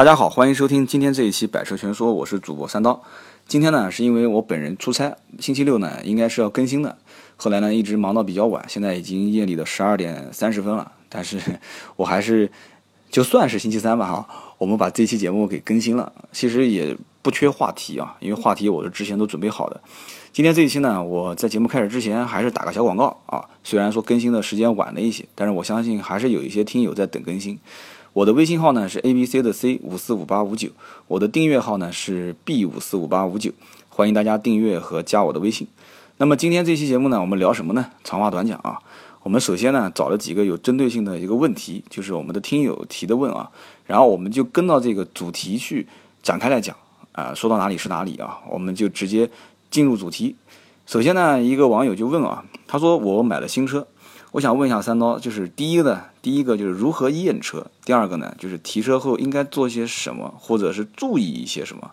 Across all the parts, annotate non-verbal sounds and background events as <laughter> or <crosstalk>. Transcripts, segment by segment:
大家好，欢迎收听今天这一期《百车全说》，我是主播三刀。今天呢，是因为我本人出差，星期六呢应该是要更新的，后来呢一直忙到比较晚，现在已经夜里的十二点三十分了。但是 <laughs> 我还是就算是星期三吧哈，我们把这期节目给更新了。其实也不缺话题啊，因为话题我是之前都准备好的。今天这一期呢，我在节目开始之前还是打个小广告啊，虽然说更新的时间晚了一些，但是我相信还是有一些听友在等更新。我的微信号呢是 A B C 的 C 五四五八五九，我的订阅号呢是 B 五四五八五九，欢迎大家订阅和加我的微信。那么今天这期节目呢，我们聊什么呢？长话短讲啊，我们首先呢找了几个有针对性的一个问题，就是我们的听友提的问啊，然后我们就跟到这个主题去展开来讲啊，说到哪里是哪里啊，我们就直接进入主题。首先呢，一个网友就问啊，他说我买了新车。我想问一下三刀，就是第一个呢，第一个就是如何验车，第二个呢，就是提车后应该做些什么，或者是注意一些什么，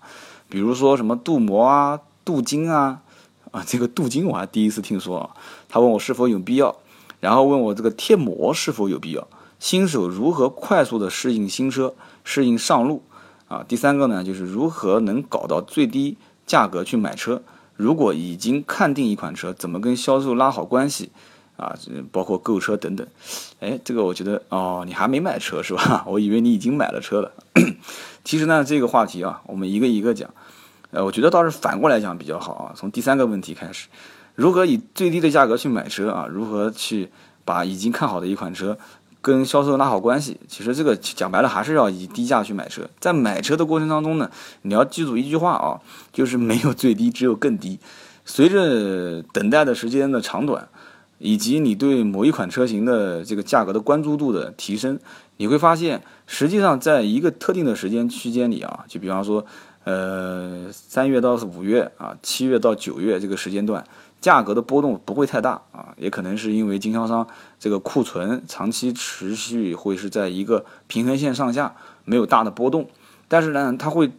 比如说什么镀膜啊、镀金啊，啊，这个镀金我还第一次听说啊。他问我是否有必要，然后问我这个贴膜是否有必要，新手如何快速的适应新车，适应上路啊。第三个呢，就是如何能搞到最低价格去买车，如果已经看定一款车，怎么跟销售拉好关系。啊，包括购车等等，哎，这个我觉得哦，你还没买车是吧？<laughs> 我以为你已经买了车了。<clears throat> 其实呢，这个话题啊，我们一个一个讲。呃，我觉得倒是反过来讲比较好啊。从第三个问题开始，如何以最低的价格去买车啊？如何去把已经看好的一款车跟销售拉好关系？其实这个讲白了还是要以低价去买车。在买车的过程当中呢，你要记住一句话啊，就是没有最低，只有更低。随着等待的时间的长短。以及你对某一款车型的这个价格的关注度的提升，你会发现，实际上在一个特定的时间区间里啊，就比方说，呃，三月到五月啊，七月到九月这个时间段，价格的波动不会太大啊，也可能是因为经销商这个库存长期持续会是在一个平衡线上下，没有大的波动，但是呢，它会，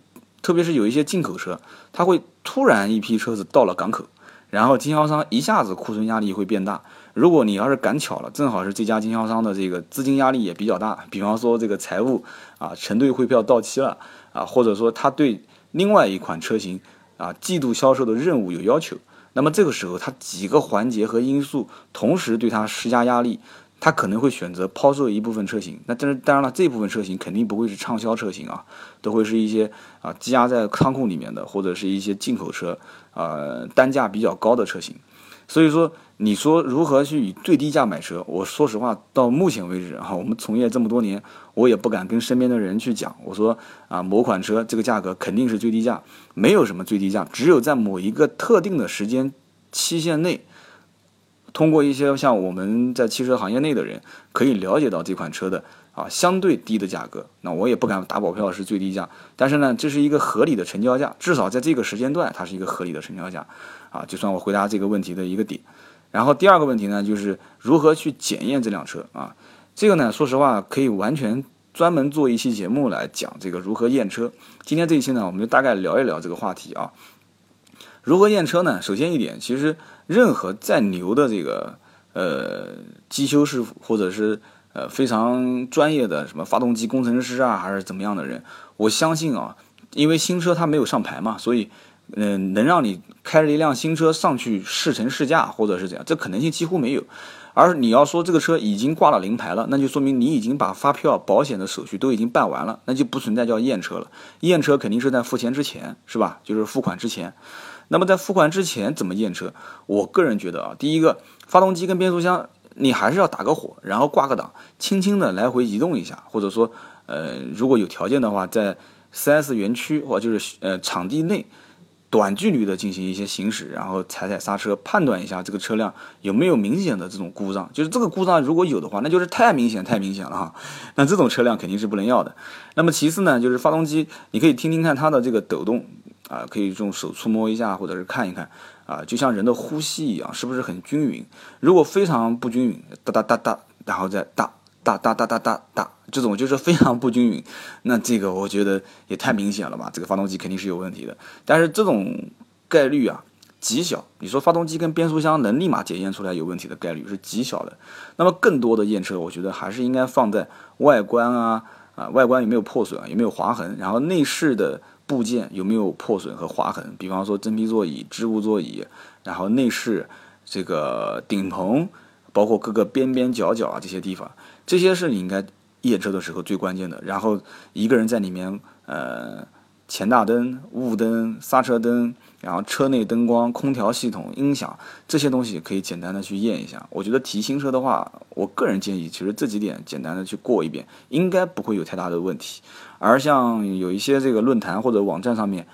特别是有一些进口车，它会突然一批车子到了港口。然后经销商一下子库存压力会变大。如果你要是赶巧了，正好是这家经销商的这个资金压力也比较大，比方说这个财务啊承兑汇票到期了啊，或者说他对另外一款车型啊季度销售的任务有要求，那么这个时候他几个环节和因素同时对他施加压力。他可能会选择抛售一部分车型，那但是当然了，这部分车型肯定不会是畅销车型啊，都会是一些啊积压在仓库里面的，或者是一些进口车，呃，单价比较高的车型。所以说，你说如何去以最低价买车？我说实话，到目前为止啊，我们从业这么多年，我也不敢跟身边的人去讲，我说啊，某款车这个价格肯定是最低价，没有什么最低价，只有在某一个特定的时间期限内。通过一些像我们在汽车行业内的人，可以了解到这款车的啊相对低的价格。那我也不敢打保票是最低价，但是呢，这是一个合理的成交价，至少在这个时间段，它是一个合理的成交价啊。就算我回答这个问题的一个点。然后第二个问题呢，就是如何去检验这辆车啊？这个呢，说实话可以完全专门做一期节目来讲这个如何验车。今天这一期呢，我们就大概聊一聊这个话题啊。如何验车呢？首先一点，其实任何再牛的这个呃机修师傅，或者是呃非常专业的什么发动机工程师啊，还是怎么样的人，我相信啊，因为新车它没有上牌嘛，所以嗯，能让你开着一辆新车上去试乘试驾，或者是怎样，这可能性几乎没有。而你要说这个车已经挂了临牌了，那就说明你已经把发票、保险的手续都已经办完了，那就不存在叫验车了。验车肯定是在付钱之前，是吧？就是付款之前。那么在付款之前怎么验车？我个人觉得啊，第一个，发动机跟变速箱你还是要打个火，然后挂个档，轻轻的来回移动一下，或者说，呃，如果有条件的话，在 4S 园区或就是呃场地内，短距离的进行一些行驶，然后踩踩刹车，判断一下这个车辆有没有明显的这种故障。就是这个故障如果有的话，那就是太明显太明显了哈，那这种车辆肯定是不能要的。那么其次呢，就是发动机，你可以听听看它的这个抖动。啊，可以用手触摸一下，或者是看一看，啊，就像人的呼吸一样，是不是很均匀？如果非常不均匀，哒哒哒哒，然后再哒哒哒哒哒哒哒，这种就是非常不均匀，那这个我觉得也太明显了吧？这个发动机肯定是有问题的。但是这种概率啊极小，你说发动机跟变速箱能立马检验出来有问题的概率是极小的。那么更多的验车，我觉得还是应该放在外观啊。啊，外观有没有破损，有没有划痕，然后内饰的部件有没有破损和划痕，比方说真皮座椅、织物座椅，然后内饰这个顶棚，包括各个边边角角啊这些地方，这些是你应该验车的时候最关键的。然后一个人在里面，呃，前大灯、雾灯、刹车灯。然后车内灯光、空调系统、音响这些东西可以简单的去验一下。我觉得提新车的话，我个人建议，其实这几点简单的去过一遍，应该不会有太大的问题。而像有一些这个论坛或者网站上面，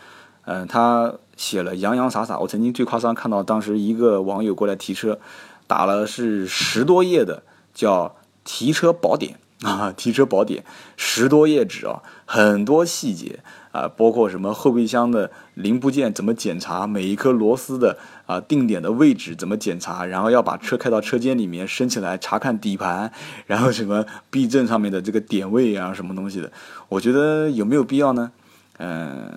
嗯，他写了洋洋洒洒。我曾经最夸张看到，当时一个网友过来提车，打了是十多页的叫提车宝典啊，提车宝典十多页纸啊，很多细节。啊，包括什么后备箱的零部件怎么检查，每一颗螺丝的啊定点的位置怎么检查，然后要把车开到车间里面升起来查看底盘，然后什么避震上面的这个点位啊，什么东西的，我觉得有没有必要呢？嗯。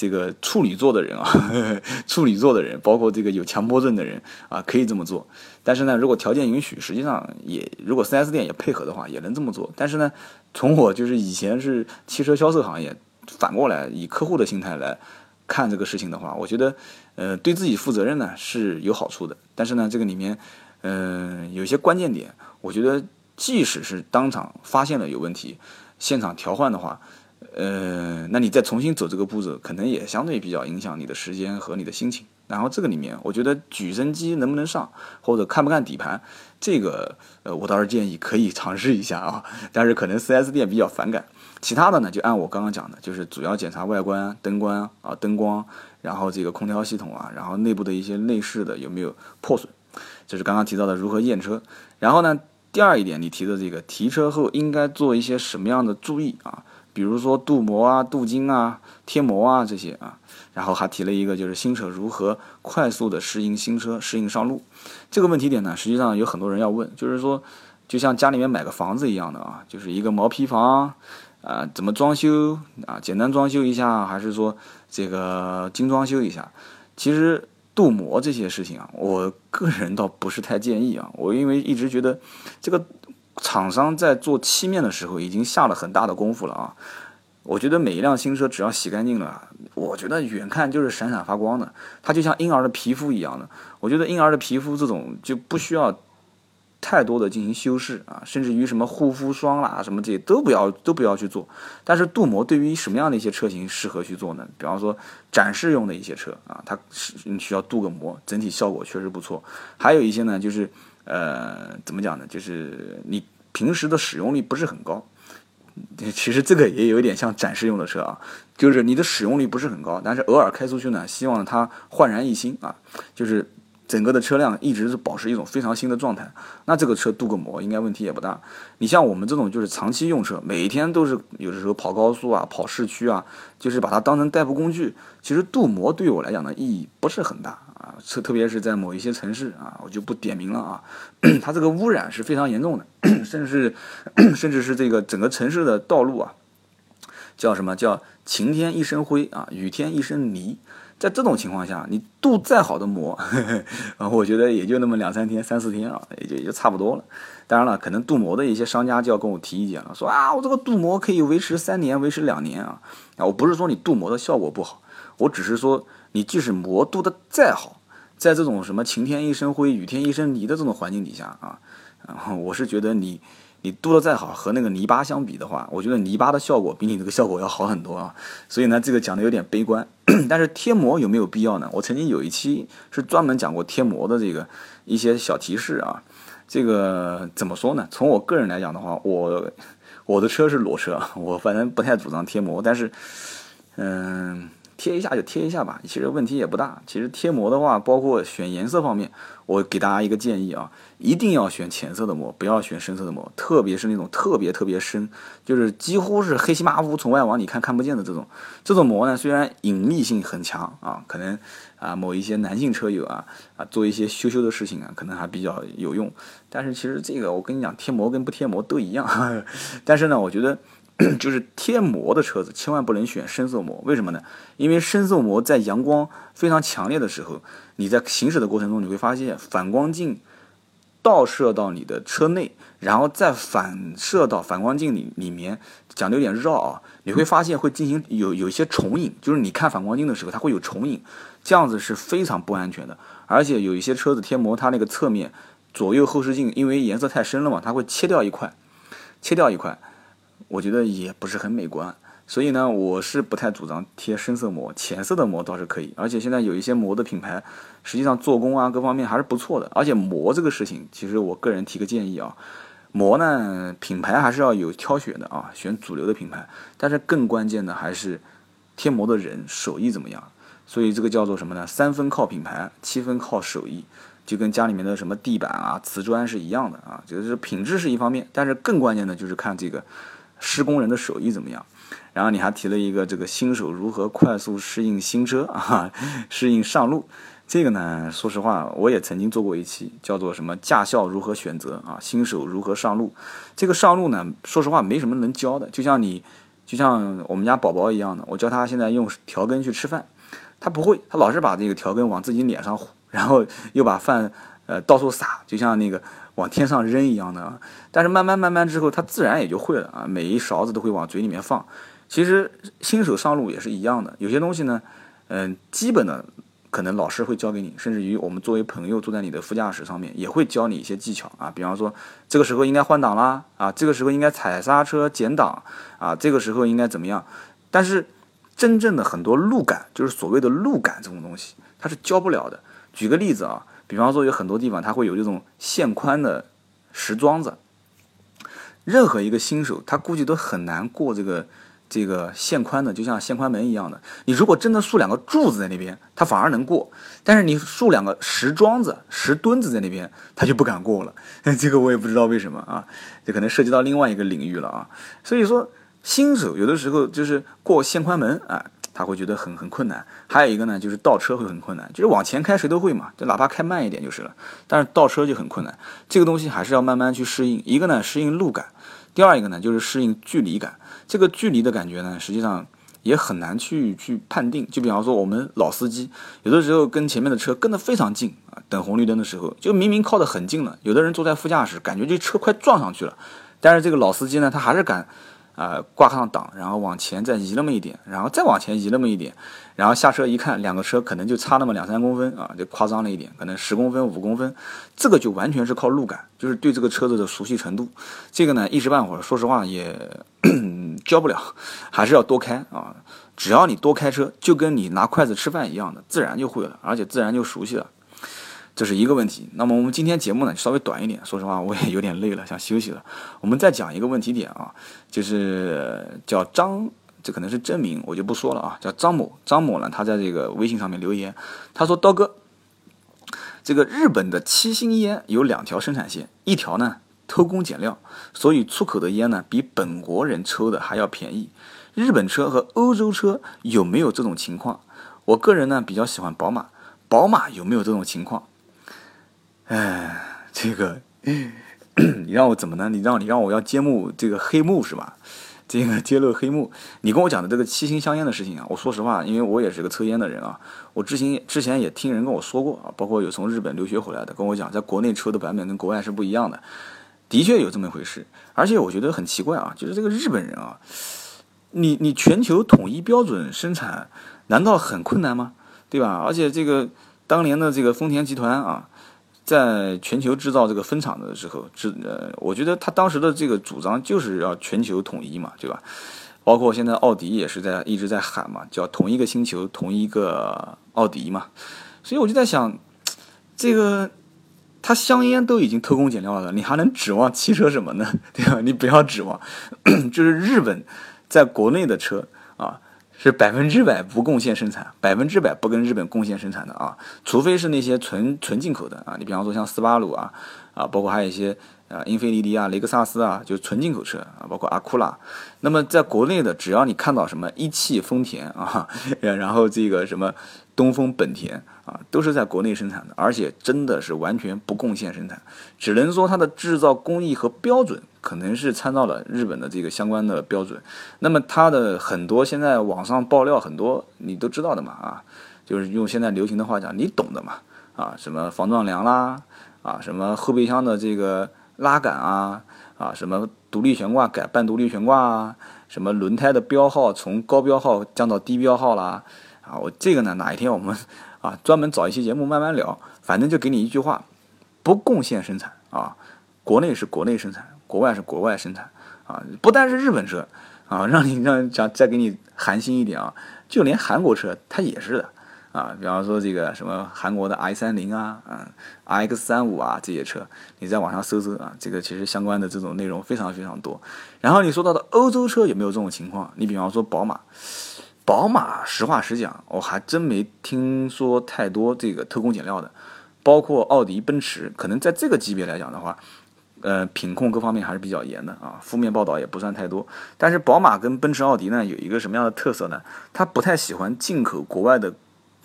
这个处女座的人啊，<laughs> 处女座的人，包括这个有强迫症的人啊，可以这么做。但是呢，如果条件允许，实际上也如果 4S 店也配合的话，也能这么做。但是呢，从我就是以前是汽车销售行业，反过来以客户的心态来看这个事情的话，我觉得，呃，对自己负责任呢是有好处的。但是呢，这个里面，嗯，有些关键点，我觉得即使是当场发现了有问题，现场调换的话。呃，那你再重新走这个步骤，可能也相对比较影响你的时间和你的心情。然后这个里面，我觉得举升机能不能上，或者看不看底盘，这个呃，我倒是建议可以尝试一下啊。但是可能 4S 店比较反感。其他的呢，就按我刚刚讲的，就是主要检查外观、灯光啊、灯光，然后这个空调系统啊，然后内部的一些内饰的有没有破损，这是刚刚提到的如何验车。然后呢，第二一点，你提的这个提车后应该做一些什么样的注意啊？比如说镀膜啊、镀金啊、贴膜啊这些啊，然后还提了一个就是新车如何快速的适应新车、适应上路这个问题点呢？实际上有很多人要问，就是说，就像家里面买个房子一样的啊，就是一个毛坯房啊，怎么装修啊？简单装修一下，还是说这个精装修一下？其实镀膜这些事情啊，我个人倒不是太建议啊，我因为一直觉得这个。厂商在做漆面的时候已经下了很大的功夫了啊！我觉得每一辆新车只要洗干净了，我觉得远看就是闪闪发光的，它就像婴儿的皮肤一样的。我觉得婴儿的皮肤这种就不需要太多的进行修饰啊，甚至于什么护肤霜啦什么这些都不要都不要去做。但是镀膜对于什么样的一些车型适合去做呢？比方说展示用的一些车啊，它是需要镀个膜，整体效果确实不错。还有一些呢，就是。呃，怎么讲呢？就是你平时的使用率不是很高，其实这个也有一点像展示用的车啊，就是你的使用率不是很高，但是偶尔开出去呢，希望它焕然一新啊，就是整个的车辆一直是保持一种非常新的状态。那这个车镀个膜应该问题也不大。你像我们这种就是长期用车，每天都是有的时候跑高速啊、跑市区啊，就是把它当成代步工具，其实镀膜对我来讲的意义不是很大。啊，特特别是在某一些城市啊，我就不点名了啊，<clears throat> 它这个污染是非常严重的，甚至甚至是这个整个城市的道路啊，叫什么叫晴天一身灰啊，雨天一身泥，在这种情况下，你镀再好的膜，<laughs> 啊，我觉得也就那么两三天、三四天啊，也就也就差不多了。当然了，可能镀膜的一些商家就要跟我提意见了，说啊，我这个镀膜可以维持三年、维持两年啊，啊，我不是说你镀膜的效果不好，我只是说。你即使膜镀的再好，在这种什么晴天一身灰、雨天一身泥的这种环境底下啊，然后我是觉得你你镀的再好，和那个泥巴相比的话，我觉得泥巴的效果比你这个效果要好很多啊。所以呢，这个讲的有点悲观。<clears throat> 但是贴膜有没有必要呢？我曾经有一期是专门讲过贴膜的这个一些小提示啊。这个怎么说呢？从我个人来讲的话，我我的车是裸车，我反正不太主张贴膜，但是嗯。贴一下就贴一下吧，其实问题也不大。其实贴膜的话，包括选颜色方面，我给大家一个建议啊，一定要选浅色的膜，不要选深色的膜，特别是那种特别特别深，就是几乎是黑漆麻乌，从外往里看看不见的这种。这种膜呢，虽然隐秘性很强啊，可能啊某一些男性车友啊啊做一些羞羞的事情啊，可能还比较有用。但是其实这个我跟你讲，贴膜跟不贴膜都一样。<laughs> 但是呢，我觉得。<clears throat> 就是贴膜的车子，千万不能选深色膜。为什么呢？因为深色膜在阳光非常强烈的时候，你在行驶的过程中，你会发现反光镜倒射到你的车内，然后再反射到反光镜里里面，讲的有点绕啊，你会发现会进行有有一些重影，就是你看反光镜的时候，它会有重影，这样子是非常不安全的。而且有一些车子贴膜，它那个侧面左右后视镜因为颜色太深了嘛，它会切掉一块，切掉一块，我觉得也不是很美观。所以呢，我是不太主张贴深色膜，浅色的膜倒是可以。而且现在有一些膜的品牌，实际上做工啊各方面还是不错的。而且膜这个事情，其实我个人提个建议啊，膜呢品牌还是要有挑选的啊，选主流的品牌。但是更关键的还是贴膜的人手艺怎么样。所以这个叫做什么呢？三分靠品牌，七分靠手艺，就跟家里面的什么地板啊、瓷砖是一样的啊，就是品质是一方面，但是更关键的就是看这个施工人的手艺怎么样。然后你还提了一个这个新手如何快速适应新车啊，<laughs> 适应上路。这个呢，说实话，我也曾经做过一期，叫做什么驾校如何选择啊，新手如何上路。这个上路呢，说实话没什么能教的，就像你，就像我们家宝宝一样的，我教他现在用调羹去吃饭，他不会，他老是把这个调羹往自己脸上糊，然后又把饭呃到处撒，就像那个往天上扔一样的。但是慢慢慢慢之后，他自然也就会了啊，每一勺子都会往嘴里面放。其实新手上路也是一样的，有些东西呢，嗯，基本的可能老师会教给你，甚至于我们作为朋友坐在你的副驾驶上面，也会教你一些技巧啊，比方说这个时候应该换挡啦，啊，这个时候应该踩刹车减档啊，这个时候应该怎么样？但是真正的很多路感，就是所谓的路感这种东西，它是教不了的。举个例子啊，比方说有很多地方它会有这种线宽的石桩子，任何一个新手他估计都很难过这个。这个线宽的就像线宽门一样的，你如果真的竖两个柱子在那边，他反而能过；但是你竖两个石桩子、石墩子在那边，他就不敢过了。<laughs> 这个我也不知道为什么啊，这可能涉及到另外一个领域了啊。所以说，新手有的时候就是过线宽门啊，他会觉得很很困难。还有一个呢，就是倒车会很困难，就是往前开谁都会嘛，就哪怕开慢一点就是了。但是倒车就很困难，这个东西还是要慢慢去适应。一个呢，适应路感；第二一个呢，就是适应距离感。这个距离的感觉呢，实际上也很难去去判定。就比方说，我们老司机有的时候跟前面的车跟得非常近啊，等红绿灯的时候，就明明靠得很近了，有的人坐在副驾驶，感觉这车快撞上去了，但是这个老司机呢，他还是敢。啊，挂上档，然后往前再移那么一点，然后再往前移那么一点，然后下车一看，两个车可能就差那么两三公分啊，就夸张了一点，可能十公分、五公分，这个就完全是靠路感，就是对这个车子的熟悉程度。这个呢，一时半会儿，说实话也 <clears throat> 教不了，还是要多开啊。只要你多开车，就跟你拿筷子吃饭一样的，自然就会了，而且自然就熟悉了。这是一个问题。那么我们今天节目呢稍微短一点，说实话我也有点累了，想休息了。我们再讲一个问题点啊，就是叫张，这可能是真名，我就不说了啊，叫张某。张某呢，他在这个微信上面留言，他说：“刀哥，这个日本的七星烟有两条生产线，一条呢偷工减料，所以出口的烟呢比本国人抽的还要便宜。日本车和欧洲车有没有这种情况？我个人呢比较喜欢宝马，宝马有没有这种情况？”哎，这个 <clears throat> 你让我怎么呢？你让你让我要揭幕这个黑幕是吧？这个揭露黑幕，你跟我讲的这个七星香烟的事情啊，我说实话，因为我也是个抽烟的人啊，我之前之前也听人跟我说过啊，包括有从日本留学回来的跟我讲，在国内抽的版本跟国外是不一样的，的确有这么一回事。而且我觉得很奇怪啊，就是这个日本人啊，你你全球统一标准生产，难道很困难吗？对吧？而且这个当年的这个丰田集团啊。在全球制造这个分厂的时候，制呃，我觉得他当时的这个主张就是要全球统一嘛，对吧？包括现在奥迪也是在一直在喊嘛，叫同一个星球，同一个奥迪嘛。所以我就在想，这个他香烟都已经偷工减料了，你还能指望汽车什么呢？<laughs> 对吧？你不要指望，<coughs> 就是日本在国内的车啊。是百分之百不贡献生产，百分之百不跟日本贡献生产的啊，除非是那些纯纯进口的啊，你比方说像斯巴鲁啊，啊，包括还有一些啊，英菲尼迪啊、雷克萨斯啊，就纯进口车啊，包括阿库拉。那么在国内的，只要你看到什么一汽丰田啊，然后这个什么东风本田啊，都是在国内生产的，而且真的是完全不贡献生产，只能说它的制造工艺和标准。可能是参照了日本的这个相关的标准，那么它的很多现在网上爆料很多你都知道的嘛啊，就是用现在流行的话讲，你懂的嘛啊，什么防撞梁啦啊，什么后备箱的这个拉杆啊，啊，什么独立悬挂改半独立悬挂啊，什么轮胎的标号从高标号降到低标号啦，啊，我这个呢，哪一天我们啊专门找一期节目慢慢聊，反正就给你一句话，不贡献生产啊，国内是国内生产，国外是国外生产啊，不单是日本车啊，<laughs> 让你让讲再给你寒心一点啊，就连韩国车它也是的。啊，比方说这个什么韩国的 i 三零啊，嗯，x 三五啊这些车，你在网上搜搜啊，这个其实相关的这种内容非常非常多。然后你说到的欧洲车有没有这种情况？你比方说宝马，宝马实话实讲，我还真没听说太多这个偷工减料的。包括奥迪、奔驰，可能在这个级别来讲的话，呃，品控各方面还是比较严的啊，负面报道也不算太多。但是宝马跟奔驰、奥迪呢，有一个什么样的特色呢？它不太喜欢进口国外的。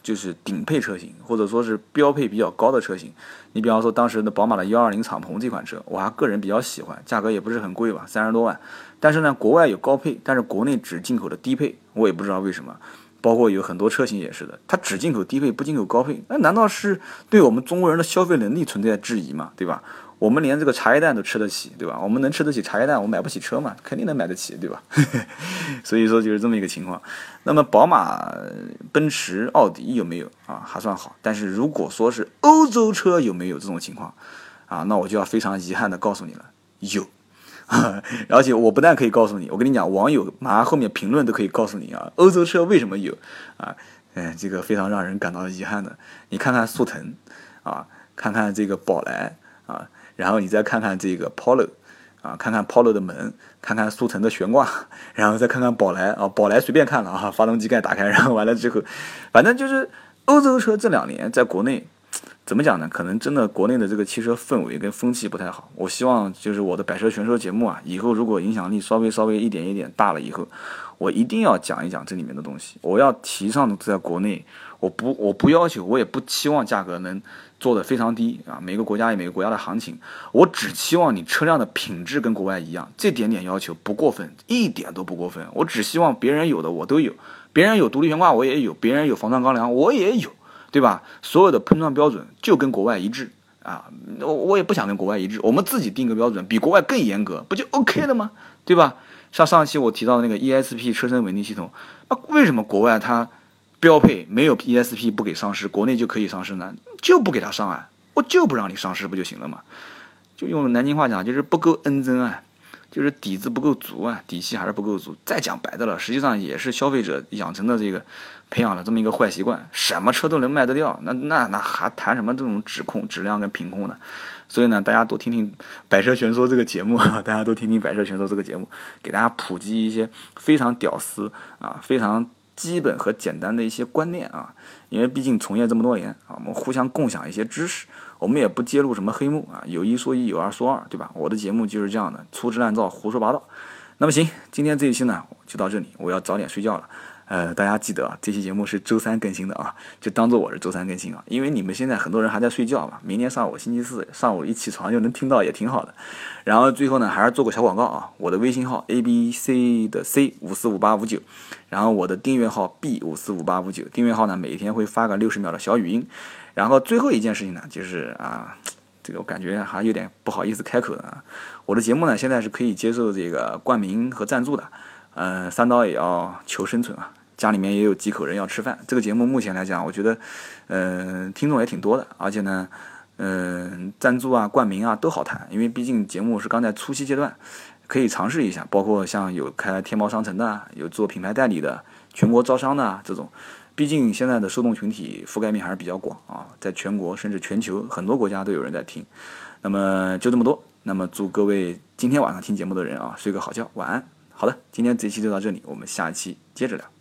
就是顶配车型，或者说是标配比较高的车型。你比方说当时的宝马的幺二零敞篷这款车，我还个人比较喜欢，价格也不是很贵吧，三十多万。但是呢，国外有高配，但是国内只进口的低配，我也不知道为什么。包括有很多车型也是的，它只进口低配，不进口高配，那难道是对我们中国人的消费能力存在质疑吗？对吧？我们连这个茶叶蛋都吃得起，对吧？我们能吃得起茶叶蛋，我买不起车嘛？肯定能买得起，对吧？<laughs> 所以说就是这么一个情况。那么宝马、奔驰、奥迪有没有啊？还算好。但是如果说是欧洲车有没有这种情况啊？那我就要非常遗憾的告诉你了，有。<laughs> 而且我不但可以告诉你，我跟你讲，网友马上后面评论都可以告诉你啊，欧洲车为什么有啊？嗯，这个非常让人感到遗憾的。你看看速腾啊，看看这个宝来啊。然后你再看看这个 Polo，啊，看看 Polo 的门，看看速腾的悬挂，然后再看看宝来啊，宝来随便看了啊，发动机盖打开，然后完了之后，反正就是欧洲车这两年在国内，怎么讲呢？可能真的国内的这个汽车氛围跟风气不太好。我希望就是我的百车全说节目啊，以后如果影响力稍微稍微一点一点大了以后，我一定要讲一讲这里面的东西。我要提倡在国内，我不我不要求，我也不期望价格能。做的非常低啊，每个国家有每个国家的行情，我只期望你车辆的品质跟国外一样，这点点要求不过分，一点都不过分。我只希望别人有的我都有，别人有独立悬挂我也有，别人有防撞钢梁我也有，对吧？所有的碰撞标准就跟国外一致啊，我我也不想跟国外一致，我们自己定个标准，比国外更严格，不就 OK 了吗？对吧？像上一期我提到的那个 ESP 车身稳定系统，那为什么国外它？标配没有 ESP 不给上市，国内就可以上市呢？就不给它上啊？我就不让你上市不就行了吗？就用南京话讲，就是不够恩真啊，就是底子不够足啊，底气还是不够足。再讲白的了，实际上也是消费者养成的这个培养了这么一个坏习惯，什么车都能卖得掉，那那那还谈什么这种质控、质量跟品控呢？所以呢，大家多听听《百车全说》这个节目啊，大家都听听《百车全说》这个节目，给大家普及一些非常屌丝啊，非常。基本和简单的一些观念啊，因为毕竟从业这么多年啊，我们互相共享一些知识，我们也不揭露什么黑幕啊，有一说一，有二说二，对吧？我的节目就是这样的，粗制滥造，胡说八道。那么行，今天这一期呢就到这里，我要早点睡觉了。呃，大家记得啊，这期节目是周三更新的啊，就当做我是周三更新啊，因为你们现在很多人还在睡觉嘛，明天上午星期四上午一起床就能听到，也挺好的。然后最后呢，还是做个小广告啊，我的微信号 A B C 的 C 五四五八五九，然后我的订阅号 B 五四五八五九，订阅号呢每天会发个六十秒的小语音。然后最后一件事情呢，就是啊，这个我感觉还有点不好意思开口的啊，我的节目呢现在是可以接受这个冠名和赞助的。嗯，三刀也要求生存啊，家里面也有几口人要吃饭。这个节目目前来讲，我觉得，嗯，听众也挺多的，而且呢，嗯，赞助啊、冠名啊都好谈，因为毕竟节目是刚在初期阶段，可以尝试一下。包括像有开天猫商城的，有做品牌代理的，全国招商的这种，毕竟现在的受众群体覆盖面还是比较广啊，在全国甚至全球很多国家都有人在听。那么就这么多，那么祝各位今天晚上听节目的人啊睡个好觉，晚安。好的，今天这期就到这里，我们下期接着聊。